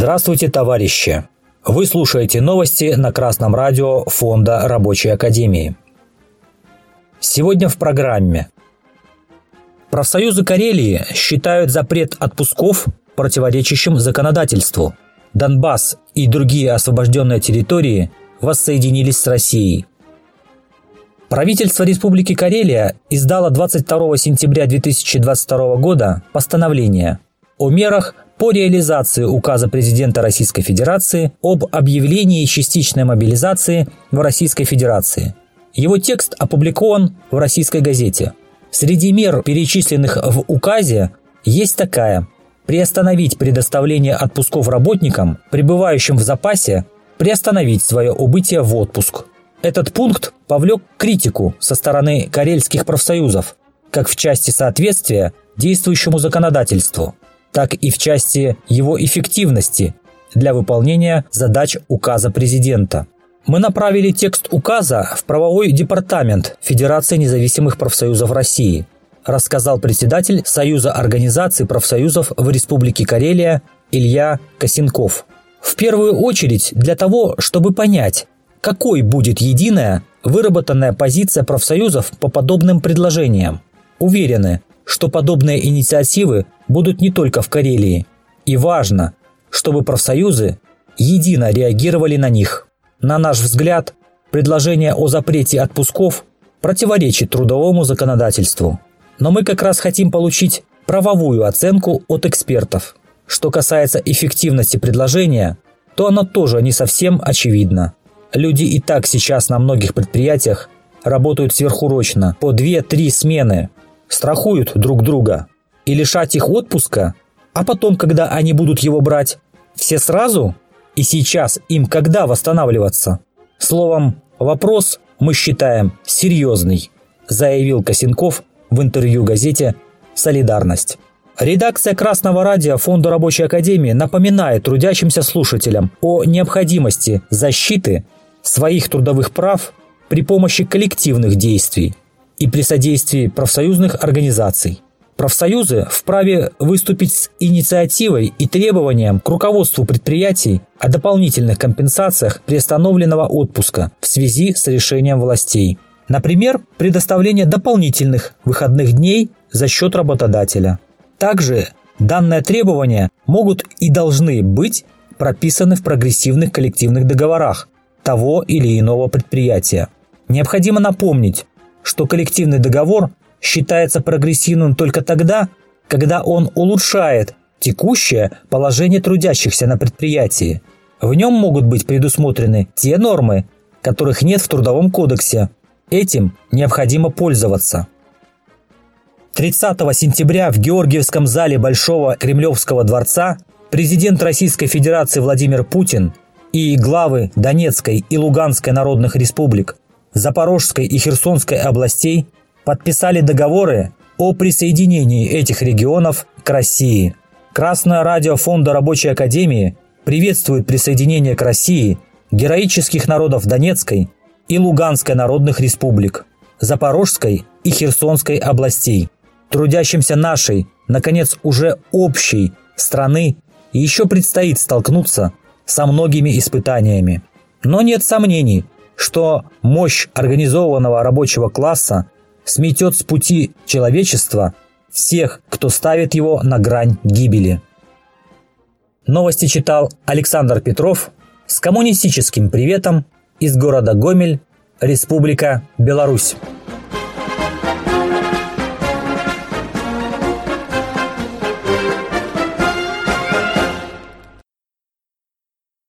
Здравствуйте, товарищи! Вы слушаете новости на Красном радио Фонда Рабочей Академии. Сегодня в программе. Профсоюзы Карелии считают запрет отпусков противоречащим законодательству. Донбасс и другие освобожденные территории воссоединились с Россией. Правительство Республики Карелия издало 22 сентября 2022 года постановление о мерах по реализации указа президента Российской Федерации об объявлении частичной мобилизации в Российской Федерации. Его текст опубликован в российской газете. Среди мер, перечисленных в указе, есть такая – приостановить предоставление отпусков работникам, пребывающим в запасе, приостановить свое убытие в отпуск. Этот пункт повлек критику со стороны карельских профсоюзов, как в части соответствия действующему законодательству – так и в части его эффективности для выполнения задач указа президента. Мы направили текст указа в правовой департамент Федерации независимых профсоюзов России, рассказал председатель Союза организаций профсоюзов в Республике Карелия Илья Косенков. В первую очередь для того, чтобы понять, какой будет единая выработанная позиция профсоюзов по подобным предложениям. Уверены, что подобные инициативы будут не только в Карелии. И важно, чтобы профсоюзы едино реагировали на них. На наш взгляд, предложение о запрете отпусков противоречит трудовому законодательству. Но мы как раз хотим получить правовую оценку от экспертов. Что касается эффективности предложения, то оно тоже не совсем очевидно. Люди и так сейчас на многих предприятиях работают сверхурочно, по 2-3 смены, страхуют друг друга. И лишать их отпуска, а потом, когда они будут его брать, все сразу? И сейчас им когда восстанавливаться? Словом, вопрос мы считаем серьезный, заявил Косенков в интервью газете «Солидарность». Редакция Красного радио Фонда Рабочей Академии напоминает трудящимся слушателям о необходимости защиты своих трудовых прав при помощи коллективных действий и при содействии профсоюзных организаций. Профсоюзы вправе выступить с инициативой и требованием к руководству предприятий о дополнительных компенсациях приостановленного отпуска в связи с решением властей. Например, предоставление дополнительных выходных дней за счет работодателя. Также данные требования могут и должны быть прописаны в прогрессивных коллективных договорах того или иного предприятия. Необходимо напомнить, что коллективный договор считается прогрессивным только тогда, когда он улучшает текущее положение трудящихся на предприятии. В нем могут быть предусмотрены те нормы, которых нет в Трудовом кодексе. Этим необходимо пользоваться. 30 сентября в Георгиевском зале Большого Кремлевского дворца президент Российской Федерации Владимир Путин и главы Донецкой и Луганской народных республик Запорожской и Херсонской областей подписали договоры о присоединении этих регионов к России. Красное радио Фонда Рабочей Академии приветствует присоединение к России героических народов Донецкой и Луганской народных республик, Запорожской и Херсонской областей, трудящимся нашей, наконец, уже общей страны еще предстоит столкнуться со многими испытаниями. Но нет сомнений – что мощь организованного рабочего класса сметет с пути человечества всех, кто ставит его на грань гибели. Новости читал Александр Петров с коммунистическим приветом из города Гомель, Республика Беларусь.